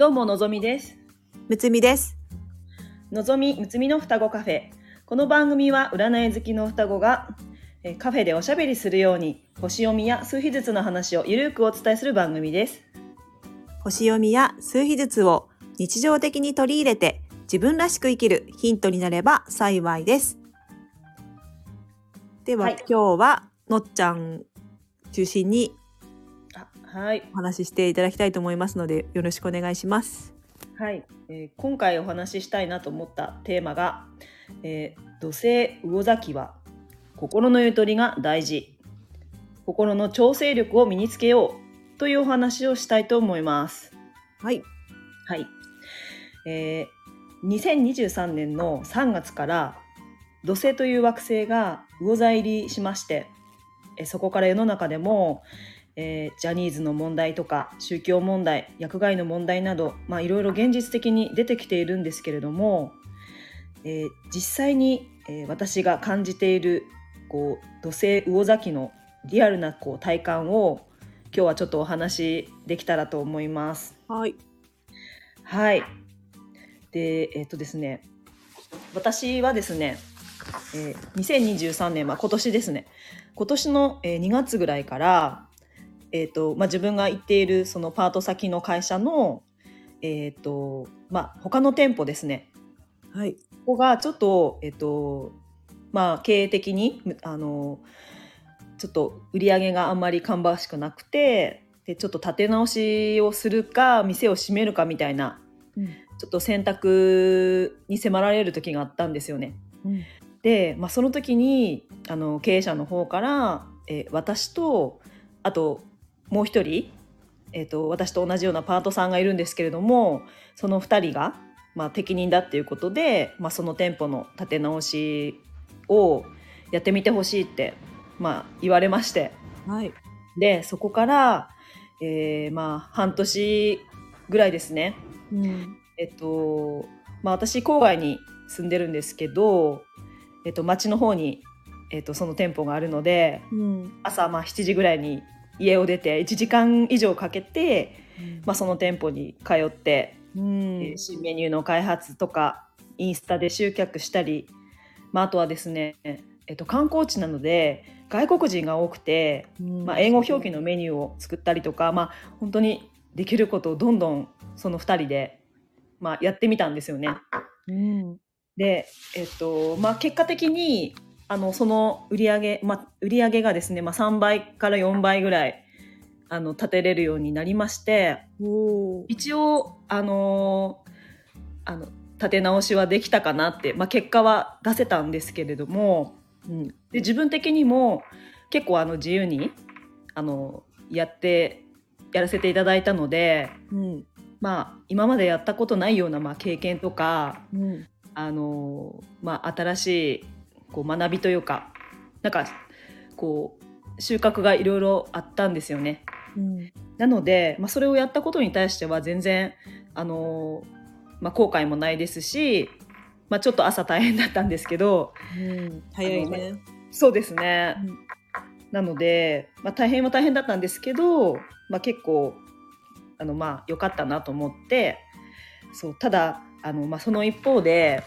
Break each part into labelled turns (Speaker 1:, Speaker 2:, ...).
Speaker 1: どうものぞみです。
Speaker 2: むつみです。
Speaker 1: のぞみむつみの双子カフェ。この番組は占い好きの双子がえーカフェでおしゃべりするように星読みや数秘術の話をゆるくお伝えする番組です。
Speaker 2: 星読みや数秘術を日常的に取り入れて自分らしく生きるヒントになれば幸いです。では、
Speaker 1: はい
Speaker 2: 今日はのっちゃん中心に
Speaker 1: あはい
Speaker 2: お話ししていただきたいと思いますのでよろしくお願いします。
Speaker 1: はい、えー今回お話ししたいなと思ったテーマが、えー土星魚崎は心のゆとりが大事心の調整力を身につけようというお話をしたいと思います。
Speaker 2: はい。
Speaker 1: はい。えー、2023年の3月から土星という惑星が魚座入りしまして、えーそこから世の中でも、えージャニーズの問題とか宗教問題薬害の問題など、まあ、いろいろ現実的に出てきているんですけれども、えー実際に、えー私が感じているこう土星魚座期のリアルなこう体感を今日はちょっとお話できたらと思います。
Speaker 2: はい。
Speaker 1: はい。で、えっとですね、私はですね、えー2023年、まあ、今年ですね、今年の、えー2月ぐらいから、えっとまあ、自分が行っているそのパート先の会社の、えっとまあ、他の店舗ですね、
Speaker 2: はい。
Speaker 1: ここがちょっと、えっとまあ、経営的にむあのちょっと売り上げがあんまり芳しくなくてでちょっと立て直しをするか店を閉めるかみたいなちょっと選択に迫られる時があったんですよね。
Speaker 2: うん
Speaker 1: で、まあ、その時にあの経営者の方から、えー私とあともう一人、えー、と私と同じようなパートさんがいるんですけれどもその2人が、まあ、適任だっていうことで、まあ、その店舗の立て直しをやってみてほしいって、まあ、言われまして
Speaker 2: はい。
Speaker 1: でそこから、えーまあ、半年ぐらいですね
Speaker 2: うん。
Speaker 1: えっとまあ、私郊外に住んでるんですけど、えっと、町の方に、えっと、その店舗があるので
Speaker 2: うん。
Speaker 1: 朝まあ7時ぐらいに家を出て1時間以上かけて、まあ、その店舗に通って、
Speaker 2: うん
Speaker 1: えー新メニューの開発とかインスタで集客したり、まあ、あとはですね、えっと、観光地なので外国人が多くて、
Speaker 2: うん
Speaker 1: まあ、英語表記のメニューを作ったりとか、まあ、本当にできることをどんどんその2人で、まあ、やってみたんですよね。
Speaker 2: うん。
Speaker 1: で、えっとまあ、結果的にあのその売り上げ、まあ、売り上げがですね、まあ、3倍から4倍ぐらいあの立てれるようになりまして一応あのあの立て直しはできたかなって、まあ、結果は出せたんですけれども、うん、で自分的にも結構あの自由にあのやってやらせていただいたので、
Speaker 2: うん。
Speaker 1: まあ、今までやったことないような、まあ、経験とか
Speaker 2: うん。
Speaker 1: あのまあ、新しいこう学びというかなんかこう収穫がいろいろあったんですよね。
Speaker 2: うん。
Speaker 1: なので、まあ、それをやったことに対しては全然あの、まあ、後悔もないですし、まあ、ちょっと朝大変だったんですけど
Speaker 2: うん。早いね。
Speaker 1: そうですね。
Speaker 2: うん
Speaker 1: なので、まあ、大変は大変だったんですけど、まあ、結構あのまあ良かったなと思ってそうただあの、まあ、その一方で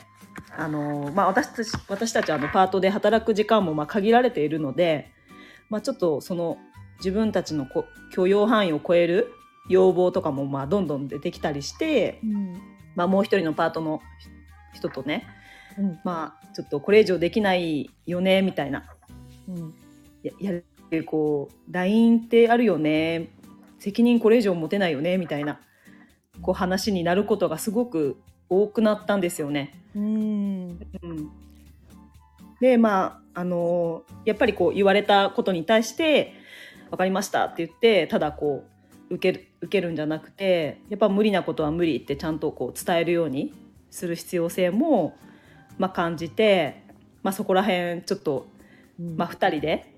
Speaker 1: あの、まあ、私たち私たちはあのパートで働く時間もまあ限られているので、まあ、ちょっとその自分たちのこ許容範囲を超える要望とかもまあどんどん出てきたりして、
Speaker 2: うん。
Speaker 1: まあ、もう一人のパートの人とね、
Speaker 2: うん。
Speaker 1: まあ、ちょっとこれ以上できないよねみたいな
Speaker 2: うん。
Speaker 1: ややるこう LINE ってあるよね責任これ以上持てないよねみたいなこう話になることがすごく多くなったんですよね。
Speaker 2: うん。
Speaker 1: うん、でまああのやっぱりこう言われたことに対して「分かりました」って言ってただこう受ける受けるんじゃなくてやっぱ無理なことは無理ってちゃんとこう伝えるようにする必要性も、まあ、感じて、まあ、そこら辺ちょっとまあ、2人で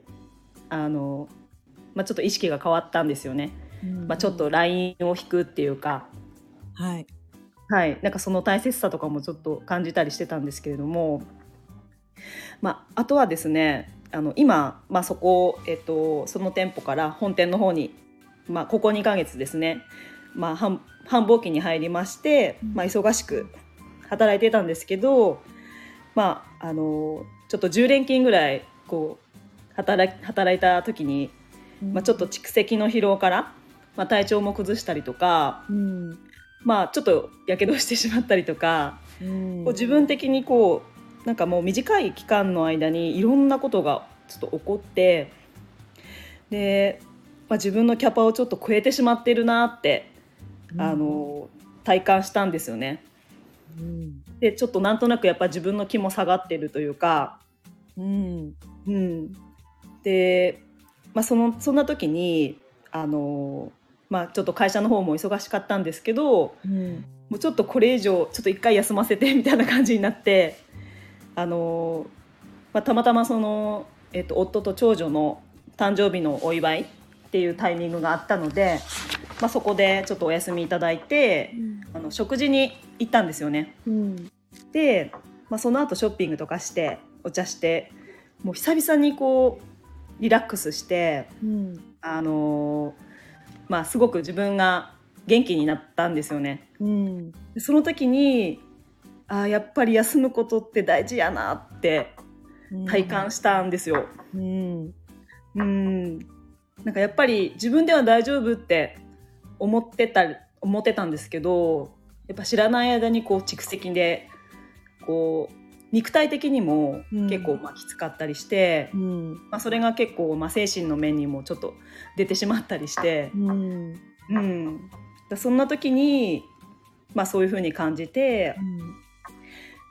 Speaker 1: あの、まあ、ちょっと意識が変わったんですよね、
Speaker 2: うん
Speaker 1: まあ、ちょっと LINE を引くっていうか、
Speaker 2: はい。
Speaker 1: はい、なんかその大切さとかもちょっと感じたりしてたんですけれども、まあ、あとはですねあの今、まあ、そこ、えっと、その店舗から本店の方に、まあ、ここ2ヶ月ですねまあ、繁繁忙期に入りまして、まあ、忙しく働いてたんですけど、まあ、あのちょっと10連勤ぐらいこう働い働いた時に、まあ、ちょっと蓄積の疲労から、まあ、体調も崩したりとか、
Speaker 2: うん
Speaker 1: まあ、ちょっとやけどしてしまったりとか、
Speaker 2: うん。
Speaker 1: こう自分的にこうなんかもう短い期間の間にいろんなことがちょっと起こってで、まあ、自分のキャパをちょっと超えてしまってるなって、あの体感したんですよね。
Speaker 2: うん。
Speaker 1: でちょっとなんとなくやっぱ自分の気も下がってるというか、
Speaker 2: うん。
Speaker 1: うん、で、まあ、そのそんな時にあの、まあ、ちょっと会社の方も忙しかったんですけど
Speaker 2: うん。
Speaker 1: もうちょっとこれ以上ちょっと一回休ませてみたいな感じになって あの、まあ、たまたまその、えっと、夫と長女の誕生日のお祝いっていうタイミングがあったので、まあ、そこでちょっとお休みいただいてあの食事に行ったんですよね。
Speaker 2: うん。
Speaker 1: で、まあ、その後ショッピングとかしてお茶してもう久々にこうリラックスして
Speaker 2: うん。
Speaker 1: あのまあすごく自分が元気になったんですよね。
Speaker 2: うん
Speaker 1: でその時にあーやっぱり休むことって大事やなって体感したんですよ。
Speaker 2: うん
Speaker 1: うんなんかやっぱり自分では大丈夫って思ってた思ってたんですけどやっぱ知らない間にこう蓄積でこう肉体的にも
Speaker 2: うん。
Speaker 1: 結構まあきつかったりして、
Speaker 2: うん。
Speaker 1: まあ、それが結構まあ精神の面にもちょっと出てしまったりして、
Speaker 2: うん。
Speaker 1: うん、だそんな時に、まあ、そういう風に感じて、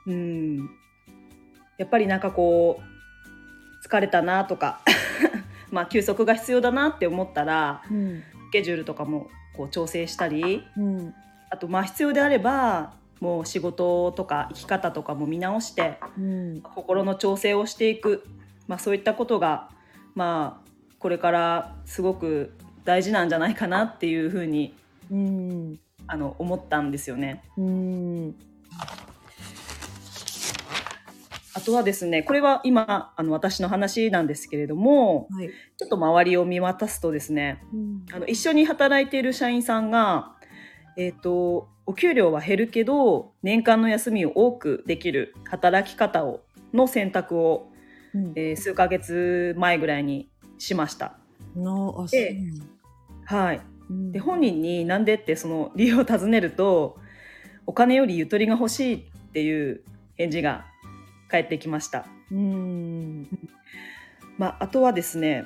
Speaker 1: うん、やっぱりなんかこう疲れたなとか まあ休息が必要だなって思ったら
Speaker 2: うん。
Speaker 1: スケジュールとかもこう調整したり
Speaker 2: うん。
Speaker 1: あとまあ必要であればもう仕事とか生き方とかも見直して
Speaker 2: うん。
Speaker 1: 心の調整をしていく、まあ、そういったことがまあこれからすごく大事なんじゃないかなっていうふうに
Speaker 2: うん。
Speaker 1: あの思ったんですよね。
Speaker 2: うん。
Speaker 1: あとはですねこれは今あの私の話なんですけれども
Speaker 2: はい。
Speaker 1: ちょっと周りを見渡すとですね
Speaker 2: うん。
Speaker 1: あの一緒に働いている社員さんが、えー、とお給料は減るけど年間の休みを多くできる働き方をの選択を、
Speaker 2: うん。
Speaker 1: えー数ヶ月前ぐらいにしました。
Speaker 2: なあ
Speaker 1: ではい、
Speaker 2: うん。
Speaker 1: で本人になんでってその理由を尋ねるとお金よりゆとりが欲しいっていう返事が返ってきました。
Speaker 2: うん。
Speaker 1: まあ、あとはですね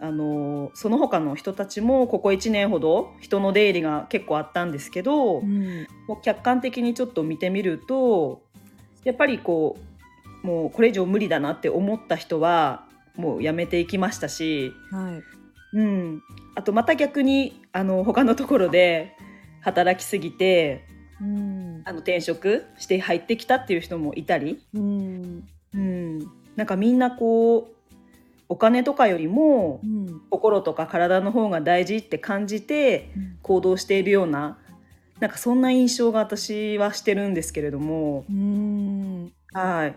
Speaker 1: あのその他の人たちもここ1年ほど人の出入りが結構あったんですけど、
Speaker 2: うん。
Speaker 1: もう客観的にちょっと見てみるとやっぱりこうもうこれ以上無理だなって思った人はもうやめていきましたし、
Speaker 2: はい。
Speaker 1: うん、あとまた逆にあの他のところで働きすぎて
Speaker 2: うん。
Speaker 1: あの転職して入ってきたっていう人もいたり、
Speaker 2: うん。
Speaker 1: うん、なんかみんなこうお金とかよりも
Speaker 2: うん
Speaker 1: 心とか体の方が大事って感じて行動しているようななんかそんな印象が私はしてるんですけれども、
Speaker 2: うん
Speaker 1: はい。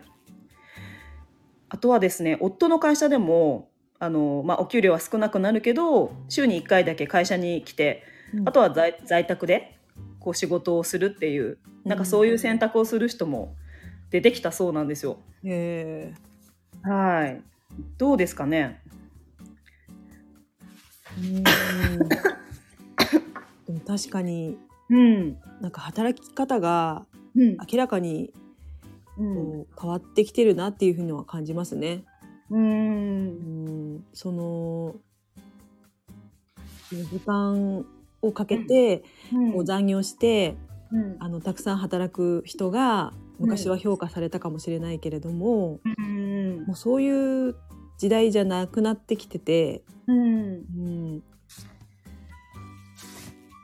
Speaker 1: あとはですね、夫の会社でも、あの、まあ、お給料は少なくなるけど、週に1回だけ会社に来て、あとは在在宅で、こう仕事をするっていう、なんかそういう選択をする人も出てきたそうなんですよ。
Speaker 2: へえ
Speaker 1: はい。どうですかね？
Speaker 2: うんでも確かに
Speaker 1: うん。
Speaker 2: なんか働き方が
Speaker 1: うん。
Speaker 2: 明らかに
Speaker 1: うん。
Speaker 2: こう変わってきてるなっていうふうには感じますね。
Speaker 1: う。
Speaker 2: うんんその時間をかけてこう残業して、
Speaker 1: うん。
Speaker 2: あのたくさん働く人が昔は評価されたかもしれないけれども、
Speaker 1: うん。
Speaker 2: もうそういう時代じゃなくなってきてて、
Speaker 1: うん。
Speaker 2: うん、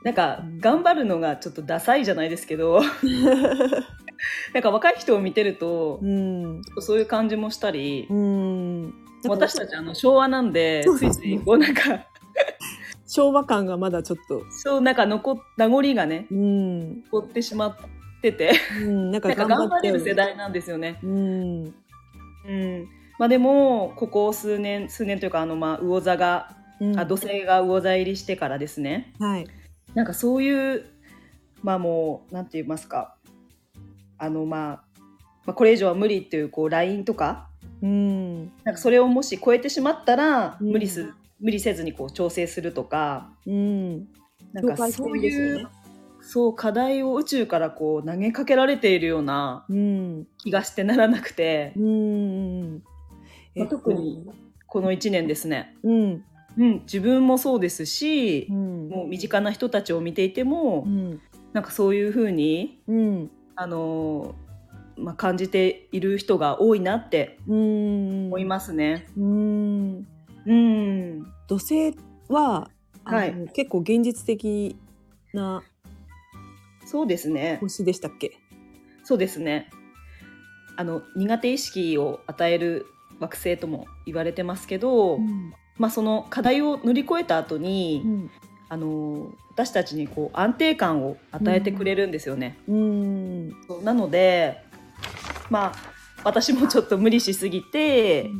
Speaker 1: なんか頑張るのがちょっとダサいじゃないですけど。なんか若い人を見てると
Speaker 2: うん、
Speaker 1: そういう感じもしたり、
Speaker 2: うん、
Speaker 1: 私たちあの昭和なんでついついこうなんか
Speaker 2: 昭和感がまだちょっと、
Speaker 1: そうなんか残っ名残がね
Speaker 2: うん、
Speaker 1: 残ってしまってて。
Speaker 2: うん、なんか
Speaker 1: 頑張れる世代なんですよね。
Speaker 2: うん、
Speaker 1: うんまあ、でもここ数年数年というかあのまあ魚座が、
Speaker 2: うん、
Speaker 1: あ土星が魚座入りしてからですね。
Speaker 2: はい、
Speaker 1: なんかそういうまあもうなんて言いますか。あのまあ、まあ、これ以上は無理っていうこうラインとか。
Speaker 2: うん。
Speaker 1: なんかそれをもし超えてしまったら
Speaker 2: うん。
Speaker 1: 無理す、無理せずにこう調整するとか。
Speaker 2: うん。
Speaker 1: なんかそういう、そう課題を宇宙からこう投げかけられているような
Speaker 2: うん。
Speaker 1: 気がしてならなくて。
Speaker 2: うん
Speaker 1: まあ特にこの1年ですね、
Speaker 2: うん。
Speaker 1: うん、自分もそうですし
Speaker 2: う、ん。
Speaker 1: もう身近な人たちを見ていても、
Speaker 2: うん。
Speaker 1: なんかそういうふうに
Speaker 2: うん。
Speaker 1: あのーまあ、感じている人が多いなって
Speaker 2: うん。
Speaker 1: 思いますね。
Speaker 2: うん。
Speaker 1: うん、
Speaker 2: 土星は
Speaker 1: はい。
Speaker 2: 結構現実的な
Speaker 1: そうですね。
Speaker 2: 星でしたっけ？
Speaker 1: そうですね。あの苦手意識を与える惑星とも言われてますけど、
Speaker 2: うん。
Speaker 1: まあその課題を乗り越えた後に、
Speaker 2: うん。
Speaker 1: あの私たちにこう安定感を与えてくれるんですよね。
Speaker 2: うん。
Speaker 1: なので、まあ私もちょっと無理しすぎて、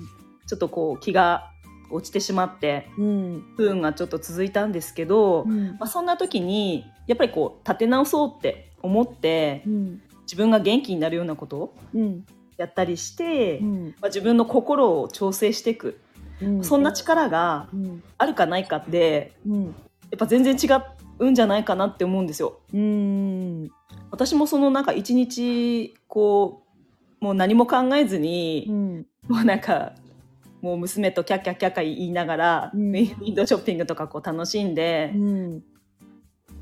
Speaker 1: ちょっとこう気が落ちてしまって
Speaker 2: うん。
Speaker 1: 不運がちょっと続いたんですけど、
Speaker 2: うん。
Speaker 1: まあ、そんな時にやっぱりこう立て直そうって思って
Speaker 2: うん。
Speaker 1: 自分が元気になるようなことを
Speaker 2: うん
Speaker 1: やったりして、
Speaker 2: うん。
Speaker 1: まあ、自分の心を調整していく、
Speaker 2: うん。
Speaker 1: そんな力が
Speaker 2: うん。
Speaker 1: あるかないかって
Speaker 2: うん。
Speaker 1: やっぱ全然違うんじゃないかなって思うんですよ。
Speaker 2: うん。
Speaker 1: 私もそのなんか一日こうもう何も考えずに、
Speaker 2: うん。
Speaker 1: もうなんかもう娘とキャッキャッキャッキャ言いながら、
Speaker 2: うん。
Speaker 1: ウィンドウショッピングとかこう楽しんで、
Speaker 2: うん。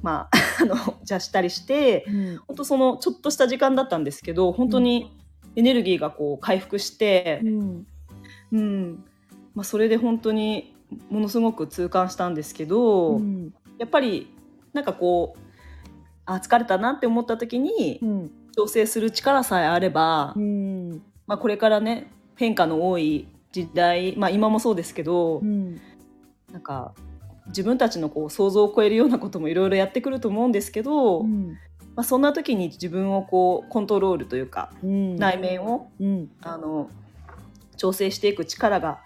Speaker 1: まあ あのじゃあしたりして
Speaker 2: うん。
Speaker 1: 本当そのちょっとした時間だったんですけど本当にエネルギーがこう回復して
Speaker 2: う、ん。
Speaker 1: うん。まあ、それで本当にものすごく痛感したんですけど、
Speaker 2: うん。
Speaker 1: やっぱりなんかこうあ疲れたなって思った時に
Speaker 2: うん。
Speaker 1: 調整する力さえあれば、
Speaker 2: うん。
Speaker 1: まあ、これからね変化の多い時代、まあ、今もそうですけど、
Speaker 2: うん。
Speaker 1: なんか自分たちのこう想像を超えるようなこともいろいろやってくると思うんですけど、
Speaker 2: うん
Speaker 1: まあ、そんな時に自分をこうコントロールというか
Speaker 2: うん。
Speaker 1: 内面を
Speaker 2: うん。
Speaker 1: あの調整していく力が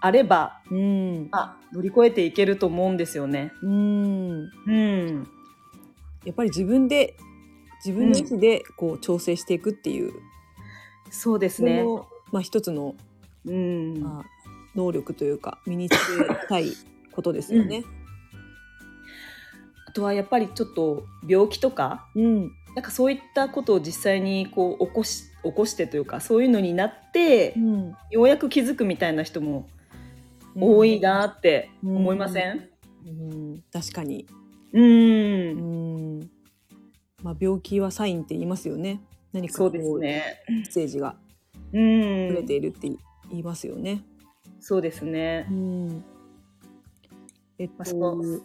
Speaker 1: あれば、
Speaker 2: うん。
Speaker 1: まあ、乗り越えていけると思うんですよね。
Speaker 2: うん。
Speaker 1: うん、
Speaker 2: やっぱり自分で自分の意思でこう調整していくっていう、
Speaker 1: そうですね。
Speaker 2: まあ一つの、
Speaker 1: うん、
Speaker 2: まあ、能力というか身につけたいことですよね。
Speaker 1: あとはやっぱりちょっと病気とか
Speaker 2: うん。
Speaker 1: なんかそういったことを実際にこう起こし起こしてというかそういうのになって、
Speaker 2: うん。
Speaker 1: ようやく気づくみたいな人も多いなって思いません、
Speaker 2: うん。確かに、
Speaker 1: うん。
Speaker 2: うん。まあ、病気はサインって言いますよね。何か
Speaker 1: そう
Speaker 2: こう
Speaker 1: ですね。
Speaker 2: メッセージが
Speaker 1: うん。
Speaker 2: 触れているって言いますよね。
Speaker 1: そうですね。
Speaker 2: う。ん。えっと、
Speaker 1: まあその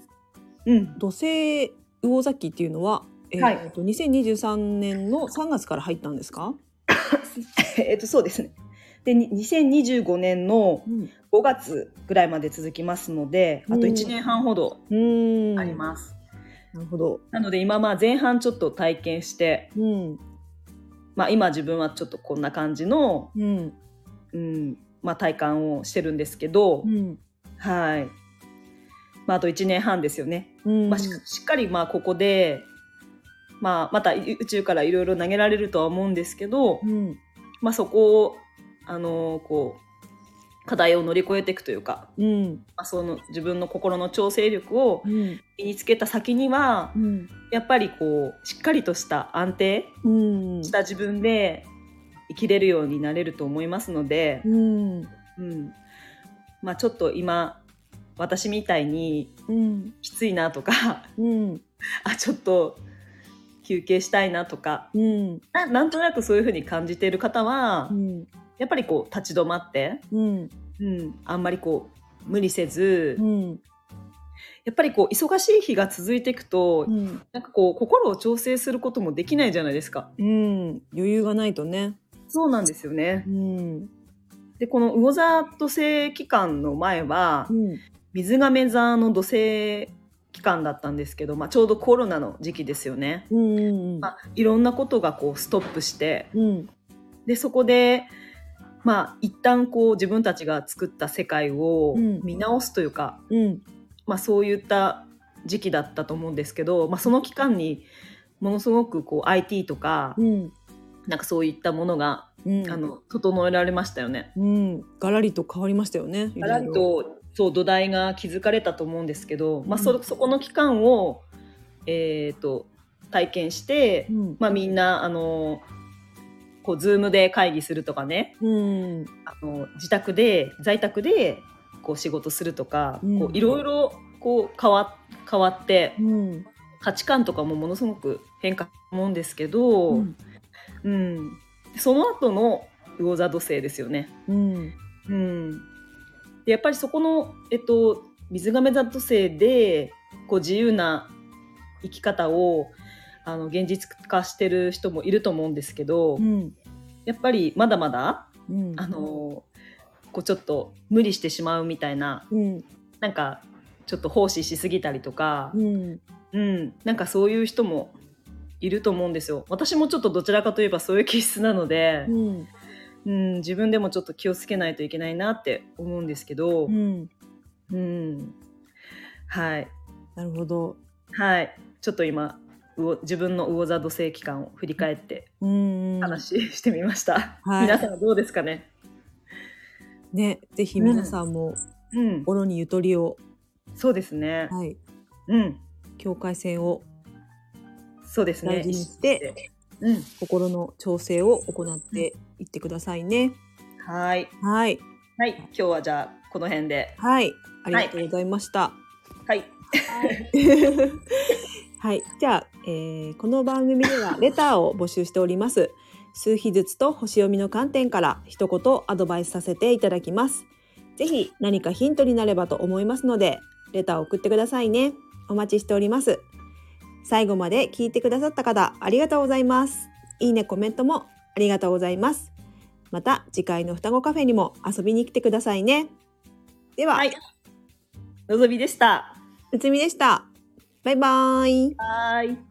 Speaker 1: うん。
Speaker 2: 土星魚座期っていうのは、えー
Speaker 1: はい
Speaker 2: と2023年の3月から入ったんですか、
Speaker 1: えっとそうですね。でに2025年の
Speaker 2: うん
Speaker 1: 5月ぐらいまで続きますので、あと1年半ほど
Speaker 2: うん
Speaker 1: あります。
Speaker 2: なるほど。
Speaker 1: なので今まあ前半ちょっと体験して、
Speaker 2: うん
Speaker 1: まあ今自分はちょっとこんな感じの、
Speaker 2: うん
Speaker 1: うん、まあ体感をしてるんですけど、
Speaker 2: うん
Speaker 1: はい。まああと1年半ですよね。
Speaker 2: うん。
Speaker 1: まあししっかりまあここで、まあまた宇宙からいろいろ投げられるとは思うんですけど、
Speaker 2: うん。
Speaker 1: まあそこをあのこう課題を乗り越えていくというか、
Speaker 2: うん。
Speaker 1: まあ、その自分の心の調整力を
Speaker 2: うん。
Speaker 1: 身につけた先には
Speaker 2: うん。
Speaker 1: やっぱりこうしっかりとした安定
Speaker 2: うん。
Speaker 1: した自分で生きれるようになれると思いますので、
Speaker 2: うん。
Speaker 1: うん。まあ、ちょっと今私みたいに
Speaker 2: うん。
Speaker 1: きついなとか
Speaker 2: うん。
Speaker 1: あちょっと休憩したいなとか
Speaker 2: うん。
Speaker 1: ななんとなくそういうふうに感じている方は、
Speaker 2: うん。
Speaker 1: やっぱりこう立ち止まって、
Speaker 2: うん。
Speaker 1: うん、あんまりこう無理せず、
Speaker 2: うん。
Speaker 1: やっぱりこう忙しい日が続いていくと、
Speaker 2: うん。
Speaker 1: なんかこう心を調整することもできないじゃないですか。
Speaker 2: うん。余裕がないとね。
Speaker 1: そうなんですよね。
Speaker 2: う。ん。
Speaker 1: でこの魚座土星期間の前は
Speaker 2: うん
Speaker 1: 水亀座の土星期間だったんですけど、まあ、ちょうどコロナの時期ですよね。
Speaker 2: うんうん
Speaker 1: まあ、いろんなことがこうストップして
Speaker 2: うん
Speaker 1: でそこでまあ一旦こう自分たちが作った世界を
Speaker 2: うん
Speaker 1: 見直すというか、
Speaker 2: うん
Speaker 1: まあ、そういった時期だったと思うんですけど、まあ、その期間にものすごくこう IT とか、
Speaker 2: うん。
Speaker 1: なんかそういったものが、
Speaker 2: うん。
Speaker 1: あの整えられましたよね。
Speaker 2: うん。ガラリと変わりましたよね。
Speaker 1: ガラリとそう土台が築かれたと思うんですけど、まあ、
Speaker 2: うん
Speaker 1: そそこの期間を、えー、と体験して、
Speaker 2: うん。
Speaker 1: まあ、みんなあのこう Zoom で会議するとかね
Speaker 2: うん。
Speaker 1: あの自宅で在宅でこう仕事するとか、
Speaker 2: うん
Speaker 1: こういろいろこう変わ変わって
Speaker 2: うん。
Speaker 1: 価値観とかもものすごく変化思うんですけど、
Speaker 2: うん。
Speaker 1: うんその後の魚座土星ですよね。
Speaker 2: うん。
Speaker 1: うん、でやっぱりそこの、えっと、水亀座土星でこう自由な生き方をあの現実化してる人もいると思うんですけど、
Speaker 2: うん。
Speaker 1: やっぱりまだまだ
Speaker 2: うん。
Speaker 1: あのこうちょっと無理してしまうみたいな
Speaker 2: うん。
Speaker 1: なんかちょっと奉仕しすぎたりとか、
Speaker 2: うん。
Speaker 1: うん、なんかそういう人もいると思うんですよ。私もちょっとどちらかといえばそういう気質なので、
Speaker 2: うん。
Speaker 1: うん、自分でもちょっと気をつけないといけないなって思うんですけど、
Speaker 2: うん。
Speaker 1: うん、はい、
Speaker 2: なるほど。
Speaker 3: はい、ちょっと今魚自分の魚座土星期間を振り返って
Speaker 2: うん。
Speaker 3: 話してみました。
Speaker 2: はい
Speaker 3: 皆さんはどうですかね？
Speaker 2: ね、ぜひ皆さんも
Speaker 3: うん、
Speaker 2: 心にゆとりを、
Speaker 3: そうですね。
Speaker 2: はい、
Speaker 3: うん、
Speaker 2: 境界線を
Speaker 3: そうですね。
Speaker 2: 大事にして、
Speaker 3: うん、
Speaker 2: 心の調整を行っていってくださいね。
Speaker 3: はい、
Speaker 2: はい、
Speaker 3: はい、今日はじゃあこの辺で、
Speaker 2: はい、ありがとうございました。
Speaker 3: はい、
Speaker 2: はい、じゃあ、えーこの番組ではレターを募集しております。数日ずつと星読みの観点から一言アドバイスさせていただきます。ぜひ何かヒントになればと思いますので、レターを送ってくださいね。お待ちしております。最後まで聞いてくださった方、ありがとうございます。いいね、コメントもありがとうございます。また次回の双子カフェにも遊びに来てくださいね。では、
Speaker 3: はい、のぞみでした。
Speaker 2: うつみでした。バイバーイ。
Speaker 3: はい。